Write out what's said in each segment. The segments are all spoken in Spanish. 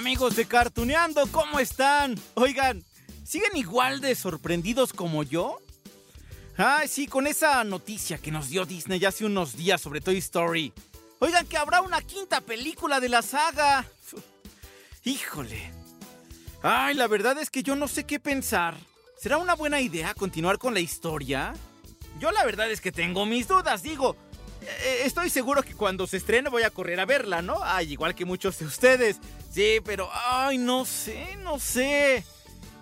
Amigos de Cartuneando, ¿cómo están? Oigan, ¿siguen igual de sorprendidos como yo? Ay, sí, con esa noticia que nos dio Disney hace unos días sobre Toy Story. Oigan, que habrá una quinta película de la saga. Híjole. Ay, la verdad es que yo no sé qué pensar. ¿Será una buena idea continuar con la historia? Yo la verdad es que tengo mis dudas, digo. Eh, Estoy seguro que cuando se estrene voy a correr a verla, ¿no? Ay, igual que muchos de ustedes. Sí, pero, ay, no sé, no sé.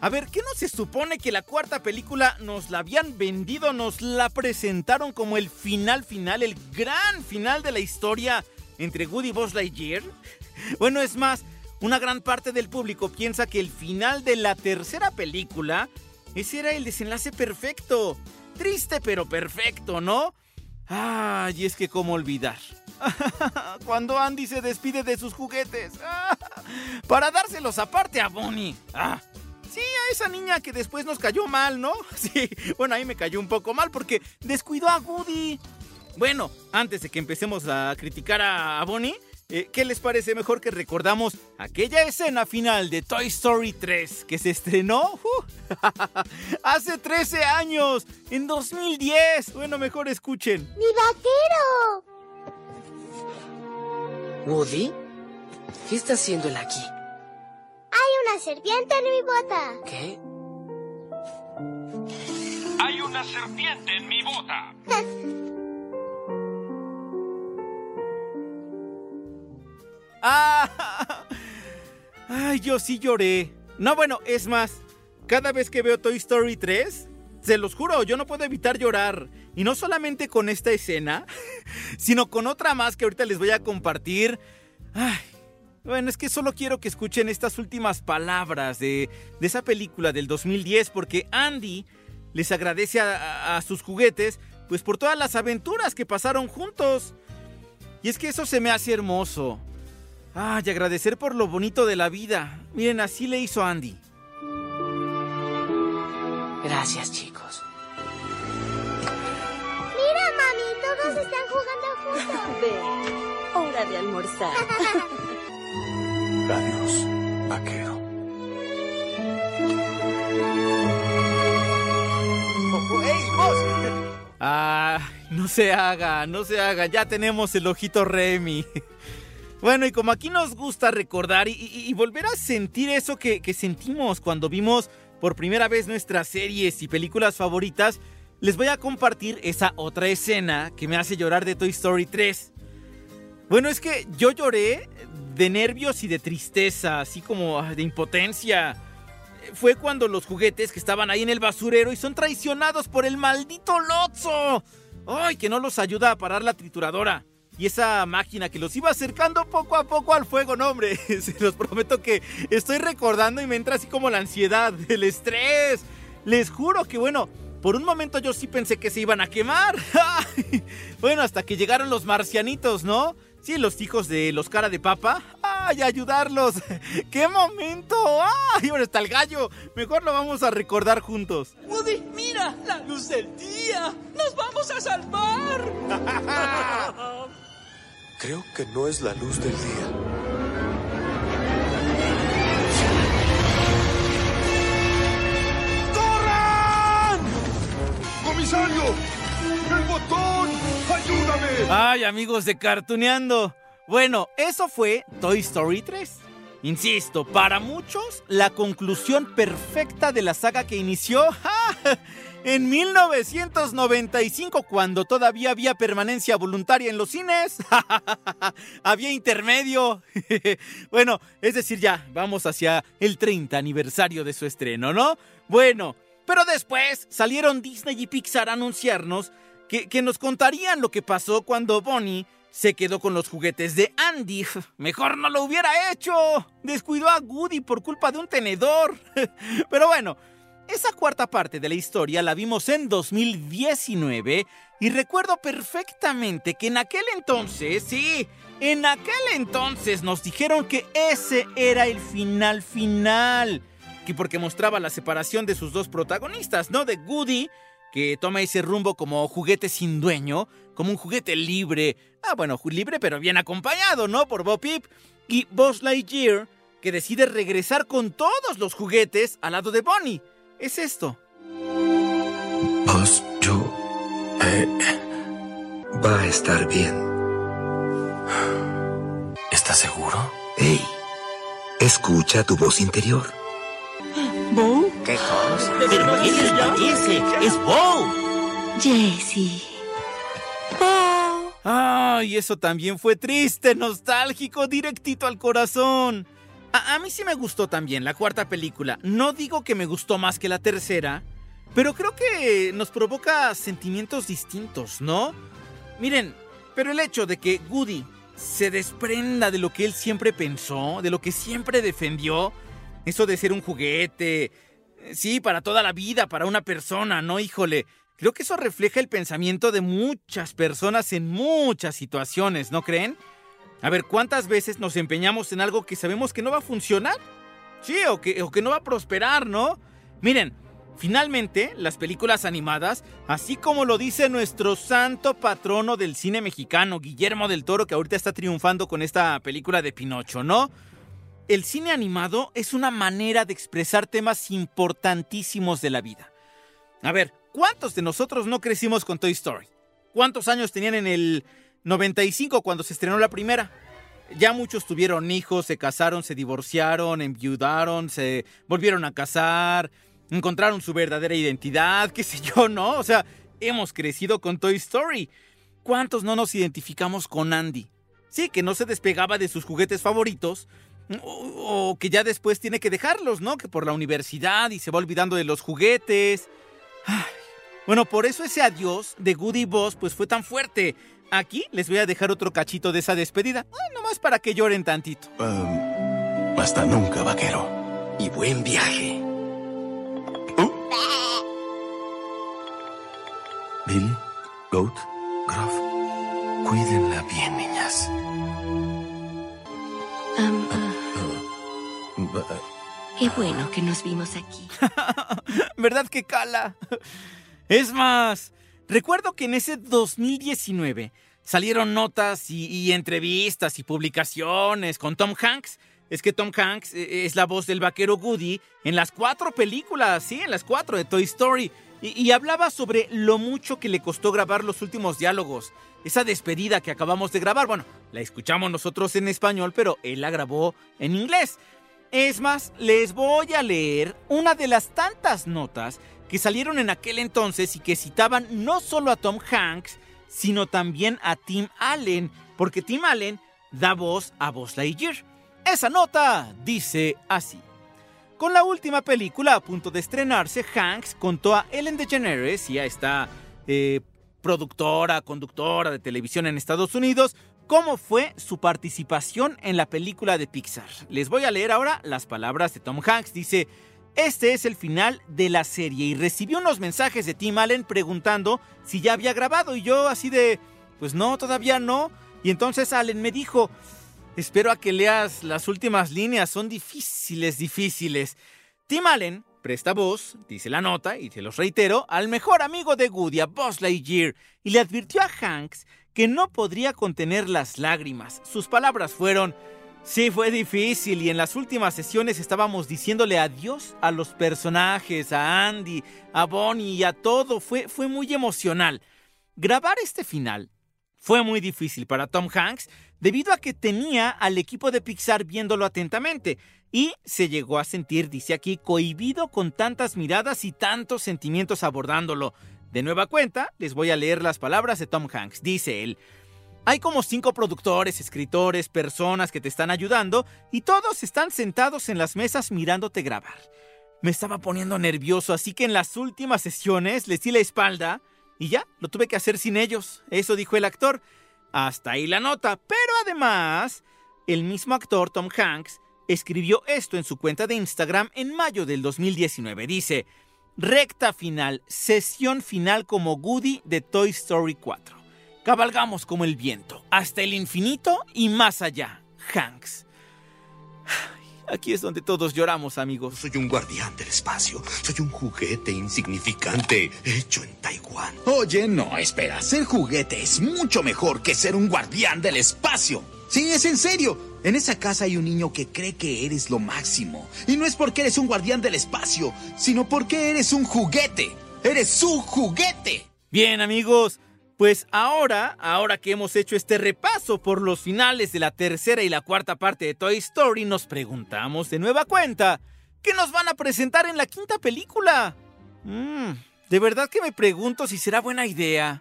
A ver, ¿qué no se supone que la cuarta película nos la habían vendido, nos la presentaron como el final final, el gran final de la historia entre Woody y Buzz Lightyear? Bueno, es más, una gran parte del público piensa que el final de la tercera película, ese era el desenlace perfecto. Triste pero perfecto, ¿no? Ay, es que cómo olvidar. Cuando Andy se despide de sus juguetes. Para dárselos aparte a Bonnie. Ah, sí, a esa niña que después nos cayó mal, ¿no? Sí, bueno, ahí me cayó un poco mal porque descuidó a Woody. Bueno, antes de que empecemos a criticar a Bonnie, eh, ¿qué les parece mejor que recordamos aquella escena final de Toy Story 3 que se estrenó uh, hace 13 años, en 2010? Bueno, mejor escuchen. ¡Mi vaquero! ¿Woody? ¿Qué está haciendo él aquí? Hay una serpiente en mi bota. ¿Qué? Hay una serpiente en mi bota. ¡Ah! ¡Ay, yo sí lloré! No, bueno, es más, cada vez que veo Toy Story 3, se los juro, yo no puedo evitar llorar. Y no solamente con esta escena, sino con otra más que ahorita les voy a compartir. Ay, bueno, es que solo quiero que escuchen estas últimas palabras de, esa película del 2010, porque Andy les agradece a, a- a sus juguetes, pues por todas las aventuras que pasaron juntos. Y es que eso se me hace hermoso. Ay, agradecer por lo bonito de la vida. Miren, así le hizo Andy. Gracias, chicos. Mira, mami, todos están jugando juntos. Ve, hora de almorzar. Adiós, vaquero. Ah, no se haga, no se haga. Ya tenemos el ojito Remy. Bueno, y como aquí nos gusta recordar y, volver a sentir eso que, que sentimos cuando vimos por primera vez nuestras series y películas favoritas, les voy a compartir esa otra escena que me hace llorar de Toy Story 3. Bueno, es que yo lloré de nervios y de tristeza, así como de impotencia. Fue cuando los juguetes que estaban ahí en el basurero y son traicionados por el maldito Lotso. ¡Ay, que no los ayuda a parar la trituradora! Y esa máquina que los iba acercando poco a poco al fuego, no hombre, se los prometo que estoy recordando y me entra así como la ansiedad, el estrés. Les juro que bueno, por un momento yo sí pensé que se iban a quemar. Bueno, hasta que llegaron los marcianitos, ¿no? Sí, los hijos de los cara de papa. ¡Ay, ayudarlos! ¡Qué momento! ¡Ay, bueno, está el gallo! Mejor lo vamos a recordar juntos. Woody, mira, la luz del día. Nos vamos a salvar. Creo que no es la luz del día. ¡Corran! ¡Comisario! ¡El botón! ¡Ayúdame! ¡Ay, amigos de Cartuneando! Bueno, eso fue Toy Story 3. Insisto, para muchos, la conclusión perfecta de la saga que inició ¡ja! En 1995, cuando todavía había permanencia voluntaria en los cines. había intermedio. bueno, es decir, ya, vamos hacia el 30 aniversario de su estreno, ¿no? Bueno, pero después salieron Disney y Pixar a anunciarnos que, que nos contarían lo que pasó cuando Bonnie Se quedó con los juguetes de Andy. Mejor no lo hubiera hecho. Descuidó a Woody por culpa de un tenedor. Pero bueno, esa cuarta parte de la historia la vimos en 2019 y recuerdo perfectamente que en aquel entonces, sí, en aquel entonces nos dijeron que ese era el final final. Que porque mostraba la separación de sus dos protagonistas, ¿no? De Woody, que toma ese rumbo como juguete sin dueño, como un juguete libre. Ah, bueno, libre pero bien acompañado, ¿no? Por Bo Peep. Y Buzz Lightyear, que decide regresar con todos los juguetes al lado de Bonnie. Es esto. Buzz, yo... Eh, va a estar bien. ¿Estás seguro? Hey, escucha tu voz interior. ¿Bo? ¿Qué cosa? ¡Ese! ¡Es Bo! Jessie. Ay, eso también fue triste, nostálgico, directito al corazón. A, mí sí me gustó también la cuarta película. No digo que me gustó más que la tercera, pero creo que nos provoca sentimientos distintos, ¿no? Miren, pero el hecho de que Woody se desprenda de lo que él siempre pensó, de lo que siempre defendió, eso de ser un juguete, sí, para toda la vida, para una persona, ¿no? Híjole, creo que eso refleja el pensamiento de muchas personas en muchas situaciones, ¿no creen? A ver, ¿cuántas veces nos empeñamos en algo que sabemos que no va a funcionar? Sí, o que, o que no va a prosperar, ¿no? Miren, finalmente, las películas animadas, así como lo dice nuestro santo patrono del cine mexicano, Guillermo del Toro, que ahorita está triunfando con esta película de Pinocho, ¿no? El cine animado es una manera de expresar temas importantísimos de la vida. A ver, ¿cuántos de nosotros no crecimos con Toy Story? ¿Cuántos años tenían en el 95 cuando se estrenó la primera? Ya muchos tuvieron hijos, se casaron, se divorciaron, enviudaron, se volvieron a casar, encontraron su verdadera identidad, qué sé yo, ¿no? O sea, hemos crecido con Toy Story. ¿Cuántos no nos identificamos con Andy? Sí, que no se despegaba de sus juguetes favoritos, o, que ya después tiene que dejarlos, ¿no? Que por la universidad y se va olvidando de los juguetes. Bueno, por eso ese adiós de Goody Boss pues fue tan fuerte. Aquí les voy a dejar otro cachito de esa despedida, Ay, nomás para que lloren tantito. Um, hasta nunca, vaquero. Y buen viaje. Billy, Goat, Gruff, cuídenla bien, niñas. Um, uh, qué bueno que nos vimos aquí. ¿Verdad que cala? Es más, recuerdo que en ese 2019 salieron notas y, entrevistas y publicaciones con Tom Hanks. Es que Tom Hanks eh, es la voz del vaquero Woody en las cuatro películas, sí, en las cuatro de Toy Story. Y, y, hablaba sobre lo mucho que le costó grabar los últimos diálogos. Esa despedida que acabamos de grabar. Bueno, la escuchamos nosotros en español, pero él la grabó en inglés. Es más, les voy a leer una de las tantas notas que salieron en aquel entonces y que citaban no solo a Tom Hanks, sino también a Tim Allen, porque Tim Allen da voz a Buzz Lightyear. Esa nota dice así. Con la última película a punto de estrenarse, Hanks contó a Ellen DeGeneres y a esta eh, productora, conductora de televisión en Estados Unidos, cómo fue su participación en la película de Pixar. Les voy a leer ahora las palabras de Tom Hanks. Dice, este es el final de la serie y recibió unos mensajes de Tim Allen preguntando si ya había grabado y yo así de, pues no, todavía no. Y entonces Allen me dijo, espero a que leas las últimas líneas, son difíciles, difíciles. Tim Allen presta voz, dice la nota, y se los reitero, al mejor amigo de Woody, a Buzz Lightyear, y le advirtió a Hanks que no podría contener las lágrimas. Sus palabras fueron, sí, fue difícil, y en las últimas sesiones estábamos diciéndole adiós a los personajes, a Andy, a Bonnie y a todo, fue, fue muy emocional. Grabar este final fue muy difícil para Tom Hanks debido a que tenía al equipo de Pixar viéndolo atentamente y se llegó a sentir, dice aquí, cohibido con tantas miradas y tantos sentimientos abordándolo. De nueva cuenta, les voy a leer las palabras de Tom Hanks. Dice él, hay como cinco productores, escritores, personas que te están ayudando y todos están sentados en las mesas mirándote grabar. Me estaba poniendo nervioso, así que en las últimas sesiones les di la espalda y ya, lo tuve que hacer sin ellos. Eso dijo el actor. Hasta ahí la nota, pero además, el mismo actor Tom Hanks escribió esto en su cuenta de Instagram en mayo del 2019. Dice, recta final, sesión final como Goody de Toy Story 4. Cabalgamos como el viento, hasta el infinito y más allá. Hanks. Aquí es donde todos lloramos, amigos. Soy un guardián del espacio. Soy un juguete insignificante hecho en Taiwán. Oye, no, espera. Ser juguete es mucho mejor que ser un guardián del espacio. Sí, es en serio. En esa casa hay un niño que cree que eres lo máximo. Y no es porque eres un guardián del espacio, sino porque eres un juguete. Eres su juguete. Bien, amigos. Pues ahora, ahora que hemos hecho este repaso por los finales de la tercera y la cuarta parte de Toy Story, nos preguntamos de nueva cuenta, ¿qué nos van a presentar en la quinta película? Mmm, de verdad que me pregunto si será buena idea.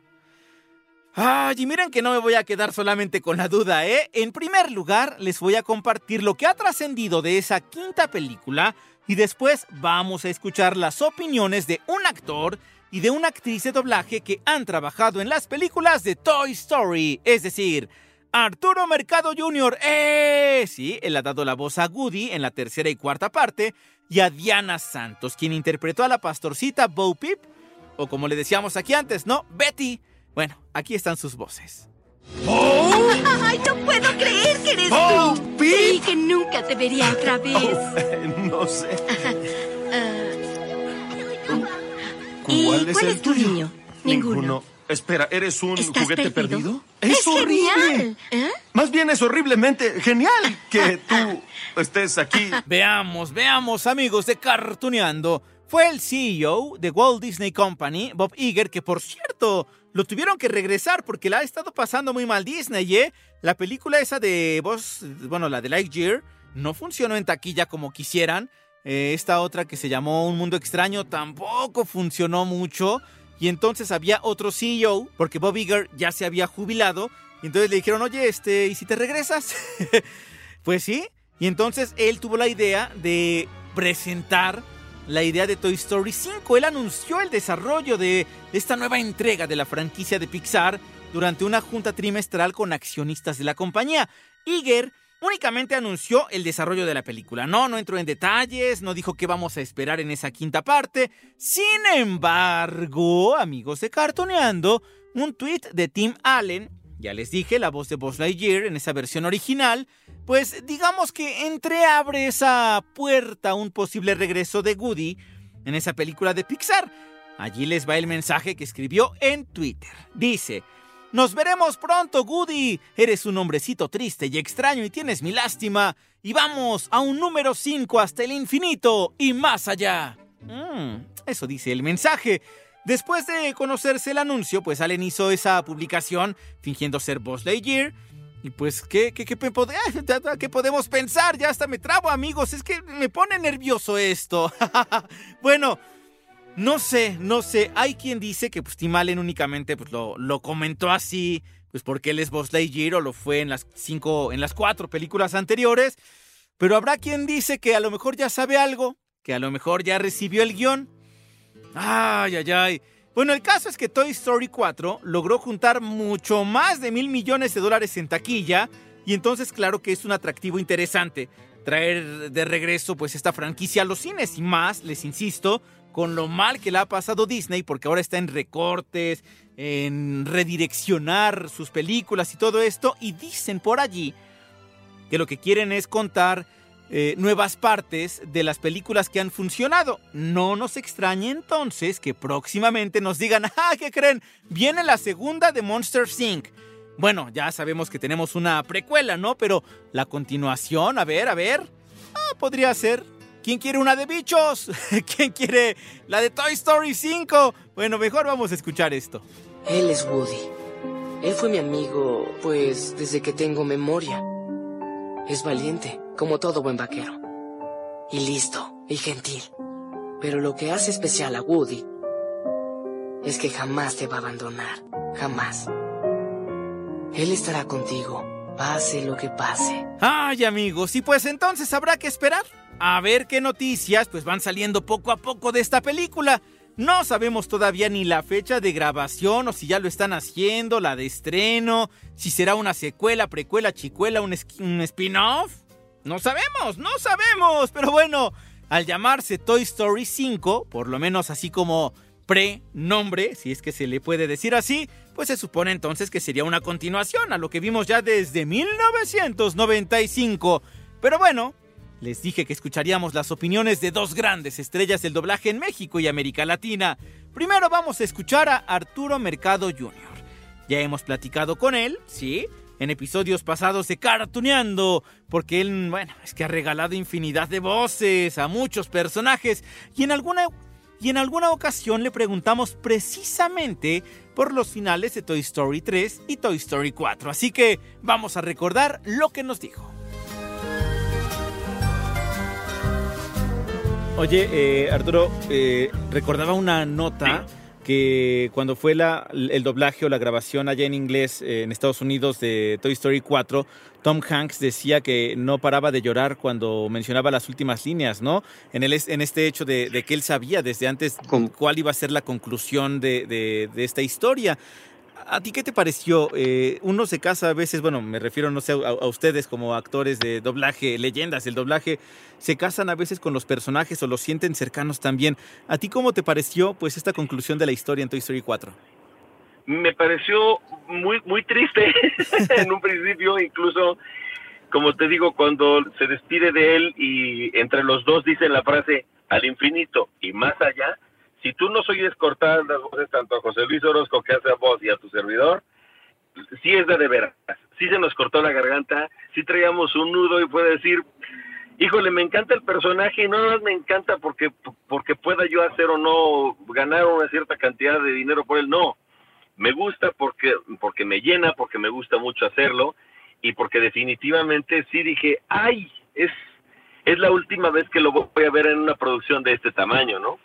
Ay, y miren que no me voy a quedar solamente con la duda, ¿eh? En primer lugar, les voy a compartir lo que ha trascendido de esa quinta película y después vamos a escuchar las opiniones de un actor y de una actriz de doblaje que han trabajado en las películas de Toy Story, es decir, Arturo Mercado Jr., ¡eh! Sí, él ha dado la voz a Woody en la tercera y cuarta parte, y a Diana Santos, quien interpretó a la pastorcita Bo Peep, o como le decíamos aquí antes, ¿no? Betty. Bueno, aquí están sus voces. ¡Oh! ¡Ay, no puedo creer que eres ¡Oh, tú! Pip! Y que nunca te vería otra vez. Oh, no sé. ¿Y ¿Cuál es cuál el tuyo? niño? Ninguno. Espera, ¿eres un ¿Estás juguete perdido? perdido? ¡Es genial! ¿Eh? Más bien es horriblemente genial que tú estés aquí. Veamos, veamos, amigos de Cartuneando. Fue el CEO de Walt Disney Company, Bob Iger, que por cierto, lo tuvieron que regresar porque la ha estado pasando muy mal Disney, ¿eh? La película esa de vos, bueno, la de Lightyear, no funcionó en taquilla como quisieran. Eh, esta otra que se llamó Un Mundo Extraño tampoco funcionó mucho. Y entonces había otro CEO, porque Bob Iger ya se había jubilado. Y entonces le dijeron, oye, este, ¿y si te regresas? pues sí. Y entonces él tuvo la idea de presentar la idea de Toy Story 5. Él anunció el desarrollo de esta nueva entrega de la franquicia de Pixar durante una junta trimestral con accionistas de la compañía. Iger únicamente anunció el desarrollo de la película. No, no entró en detalles, no dijo qué vamos a esperar en esa quinta parte. Sin embargo, amigos de Cartoneando, un tweet de Tim Allen, ya les dije, la voz de Buzz Lightyear en esa versión original, pues digamos que entreabre esa puerta a un posible regreso de Woody en esa película de Pixar. Allí les va el mensaje que escribió en Twitter. Dice, nos veremos pronto, Goody. Eres un hombrecito triste y extraño y tienes mi lástima. Y vamos a un número 5 hasta el infinito y más allá. Mm, eso dice el mensaje. Después de conocerse el anuncio, pues Allen hizo esa publicación fingiendo ser Buzz Lightyear. Y pues, ¿qué, qué, qué, qué podemos pensar? Ya hasta me trabo, amigos. Es que me pone nervioso esto. bueno, no sé, no sé. Hay quien dice que pues, Tim Allen únicamente pues, lo, lo comentó así, pues porque él es Buzz Lightyear o lo fue en las cinco, en las cuatro películas anteriores. Pero habrá quien dice que a lo mejor ya sabe algo, que a lo mejor ya recibió el guion. Ay, ay, ay. Bueno, el caso es que Toy Story 4 logró juntar mucho más de mil millones de dólares en taquilla y entonces claro que es un atractivo interesante traer de regreso pues esta franquicia a los cines y más, les insisto, con lo mal que le ha pasado Disney porque ahora está en recortes, en redireccionar sus películas y todo esto y dicen por allí que lo que quieren es contar eh, nuevas partes de las películas que han funcionado. No nos extrañe entonces que próximamente nos digan, ah, ¿qué creen? Viene la segunda de Monster Inc. Bueno, ya sabemos que tenemos una precuela, ¿no? Pero la continuación, a ver, a ver. Ah, podría ser. ¿Quién quiere una de bichos? ¿Quién quiere la de Toy Story 5? Bueno, mejor vamos a escuchar esto. Él es Woody. Él fue mi amigo, pues, desde que tengo memoria. Es valiente, como todo buen vaquero. Y listo, y gentil. Pero lo que hace especial a Woody es que jamás te va a abandonar. Jamás. Él estará contigo, pase lo que pase. Ay, amigos, y pues entonces habrá que esperar a ver qué noticias pues van saliendo poco a poco de esta película. No sabemos todavía ni la fecha de grabación o si ya lo están haciendo, la de estreno, si será una secuela, precuela, chicuela, un, un spin-off. No sabemos, no sabemos, pero bueno, al llamarse Toy Story 5, por lo menos así como pre-nombre, si es que se le puede decir así, pues se supone entonces que sería una continuación a lo que vimos ya desde 1995. Pero bueno, les dije que escucharíamos las opiniones de dos grandes estrellas del doblaje en México y América Latina. Primero vamos a escuchar a Arturo Mercado Jr. Ya hemos platicado con él, ¿sí? En episodios pasados de Cartuneando, porque él, bueno, es que ha regalado infinidad de voces a muchos personajes y en alguna y en alguna ocasión le preguntamos precisamente por los finales de Toy Story 3 y Toy Story 4. Así que vamos a recordar lo que nos dijo. Oye, eh, Arturo, eh, recordaba una nota que cuando fue la, el doblaje o la grabación allá en inglés eh, en Estados Unidos de Toy Story 4, Tom Hanks decía que no paraba de llorar cuando mencionaba las últimas líneas, ¿no? En, el, en este hecho de, que él sabía desde antes cuál iba a ser la conclusión de, de esta historia. ¿A ti qué te pareció? Eh, uno se casa a veces, bueno, me refiero, no sé, a, ustedes como actores de doblaje, leyendas del doblaje, se casan a veces con los personajes o los sienten cercanos también. ¿A ti cómo te pareció, pues, esta conclusión de la historia en Toy Story 4? Me pareció muy, muy triste en un principio, incluso, como te digo, cuando se despide de él y entre los dos dicen la frase al infinito y más allá, si tú nos oyes cortar las voces tanto a José Luis Orozco que hace a voz y a tu servidor, sí es de veras. Sí se nos cortó la garganta, sí traíamos un nudo y puede decir, híjole, me encanta el personaje y no me encanta porque, porque pueda yo hacer o no, ganar una cierta cantidad de dinero por él, no. Me gusta porque, porque me llena, porque me gusta mucho hacerlo y porque definitivamente sí dije, ay, es, es la última vez que lo voy a ver en una producción de este tamaño, ¿no?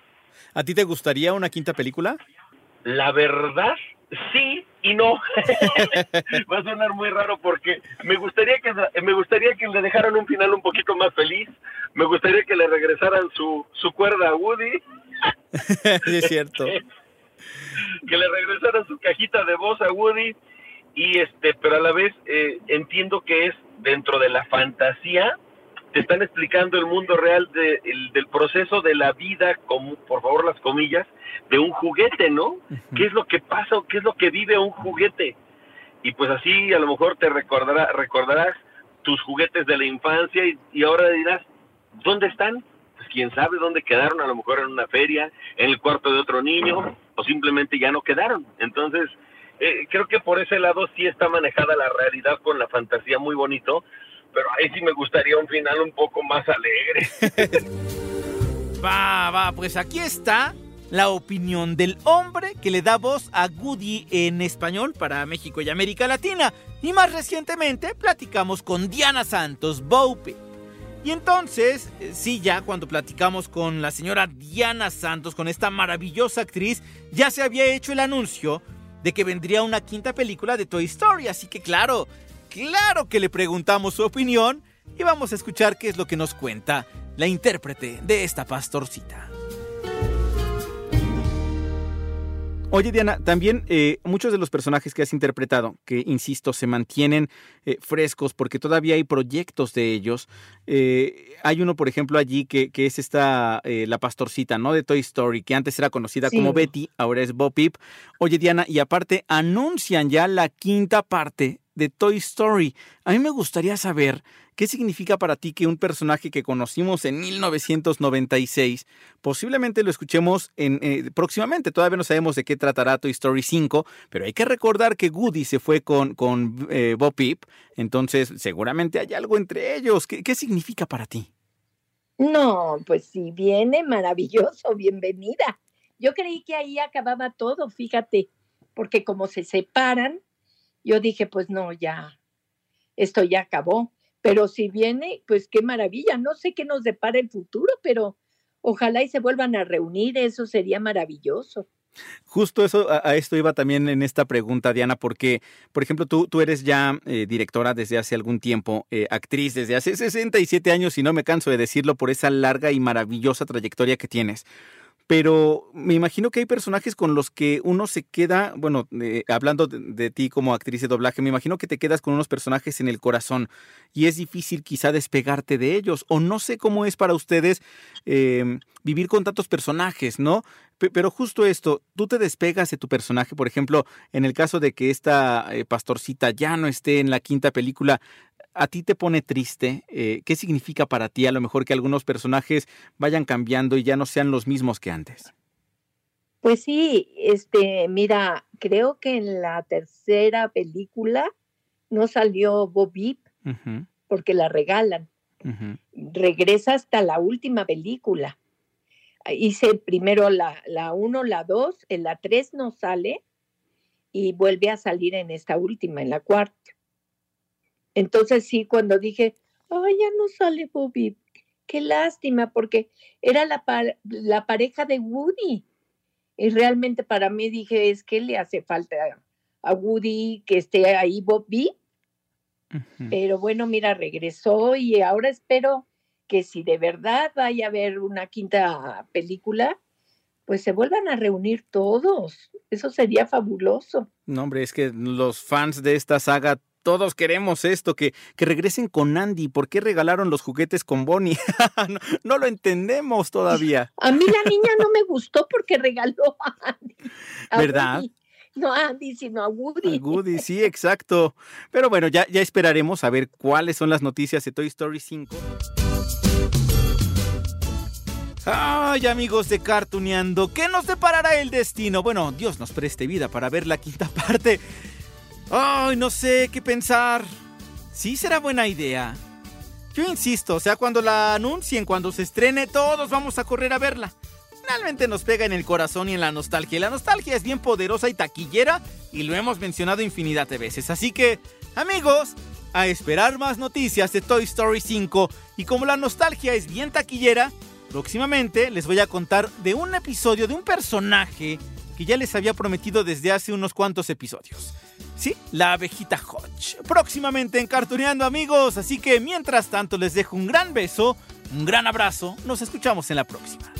¿A ti te gustaría una quinta película? La verdad, sí y no. Va a sonar muy raro porque me gustaría que me gustaría que le dejaran un final un poquito más feliz. Me gustaría que le regresaran su, su cuerda a Woody. sí, es cierto. que le regresaran su cajita de voz a Woody y este, pero a la vez eh, entiendo que es dentro de la fantasía te están explicando el mundo real del proceso de la vida, como, por favor las comillas, de un juguete, ¿no? ¿Qué es lo que pasa o qué es lo que vive un juguete? Y pues así a lo mejor te recordará, recordarás tus juguetes de la infancia y, ahora dirás, ¿dónde están? Pues quién sabe dónde quedaron, a lo mejor en una feria, en el cuarto de otro niño, o simplemente ya no quedaron. Entonces, eh, creo que por ese lado sí está manejada la realidad con la fantasía muy bonito, pero ahí sí me gustaría un final un poco más alegre. va, va, pues aquí está la opinión del hombre que le da voz a Goody en español para México y América Latina. Y más recientemente platicamos con Diana Santos Boupe. Y entonces, eh, sí, ya cuando platicamos con la señora Diana Santos, con esta maravillosa actriz, ya se había hecho el anuncio de que vendría una quinta película de Toy Story. Así que claro, Claro que le preguntamos su opinión y vamos a escuchar qué es lo que nos cuenta la intérprete de esta pastorcita. Oye Diana, también eh, muchos de los personajes que has interpretado, que insisto, se mantienen eh, frescos porque todavía hay proyectos de ellos. Eh, hay uno, por ejemplo, allí que, es esta, la pastorcita, ¿no? De Toy Story, que antes era conocida como Betty, ahora es Bo Peep. Oye Diana, y aparte anuncian ya la quinta parte de Toy Story. A mí me gustaría saber qué significa para ti que un personaje que conocimos en 1996, posiblemente lo escuchemos en, eh, próximamente. Todavía no sabemos de qué tratará Toy Story 5, pero hay que recordar que Woody se fue con, con eh, Bob Peep, entonces seguramente hay algo entre ellos. ¿Qué, ¿Qué significa para ti? No, pues si viene, maravilloso, bienvenida. Yo creí que ahí acababa todo, fíjate, porque como se separan, yo dije, pues no, ya, esto ya acabó. Pero si viene, pues qué maravilla. No sé qué nos depara el futuro, pero ojalá y se vuelvan a reunir, eso sería maravilloso. Justo eso, a, esto iba también en esta pregunta, Diana, porque, por ejemplo, tú, tú eres ya eh, directora desde hace algún tiempo, eh, actriz desde hace 67 años, y no me canso de decirlo por esa larga y maravillosa trayectoria que tienes. Pero me imagino que hay personajes con los que uno se queda, bueno, hablando de, ti como actriz de doblaje, me imagino que te quedas con unos personajes en el corazón y es difícil quizá despegarte de ellos, o no sé cómo es para ustedes em, vivir con tantos personajes, ¿no? pero justo esto, tú te despegas de tu personaje, por ejemplo, en el caso de que esta eh, pastorcita ya no esté en la quinta película, ¿A ti te pone triste? Eh, ¿Qué significa para ti a lo mejor que algunos personajes vayan cambiando y ya no sean los mismos que antes? Pues sí, este, mira, creo que en la tercera película no salió Bobby porque la regalan. Regresa hasta la última película. Hice primero la, la uno, la dos, en la tres no sale y vuelve a salir en esta última, en la cuarta. Entonces sí, cuando dije, ay, ya no sale Bobby, qué lástima, porque era la, la pareja de Woody. Y realmente para mí dije, es que le hace falta a Woody que esté ahí Bobby. Pero bueno, mira, regresó y ahora espero que si de verdad vaya a haber una quinta película, pues se vuelvan a reunir todos. Eso sería fabuloso. No, hombre, es que los fans de esta saga todos queremos esto, que, que regresen con Andy. ¿Por qué regalaron los juguetes con Bonnie? no, lo entendemos todavía. A mí la niña no me gustó porque regaló a Andy. ¿Verdad? No a Andy, sino a Woody. A Woody, sí, exacto. Pero bueno, ya, ya esperaremos a ver cuáles son las noticias de Toy Story 5. Ay, amigos de Cartuneando, ¿qué nos deparará el destino? Bueno, Dios nos preste vida para ver la quinta parte. Ay, no sé qué pensar. Sí será buena idea. Yo insisto, o sea, cuando la anuncien, cuando se estrene, todos vamos a correr a verla. Finalmente nos pega en el corazón y en la nostalgia. La nostalgia es bien poderosa y taquillera y lo hemos mencionado infinidad de veces. Así que, amigos, a esperar más noticias de Toy Story 5. Y como la nostalgia es bien taquillera, próximamente les voy a contar de un episodio de un personaje que ya les había prometido desde hace unos cuantos episodios. La abejita Hodge. Próximamente en Cartuneando amigos, así que mientras tanto les dejo un gran beso, un gran abrazo, nos escuchamos en la próxima.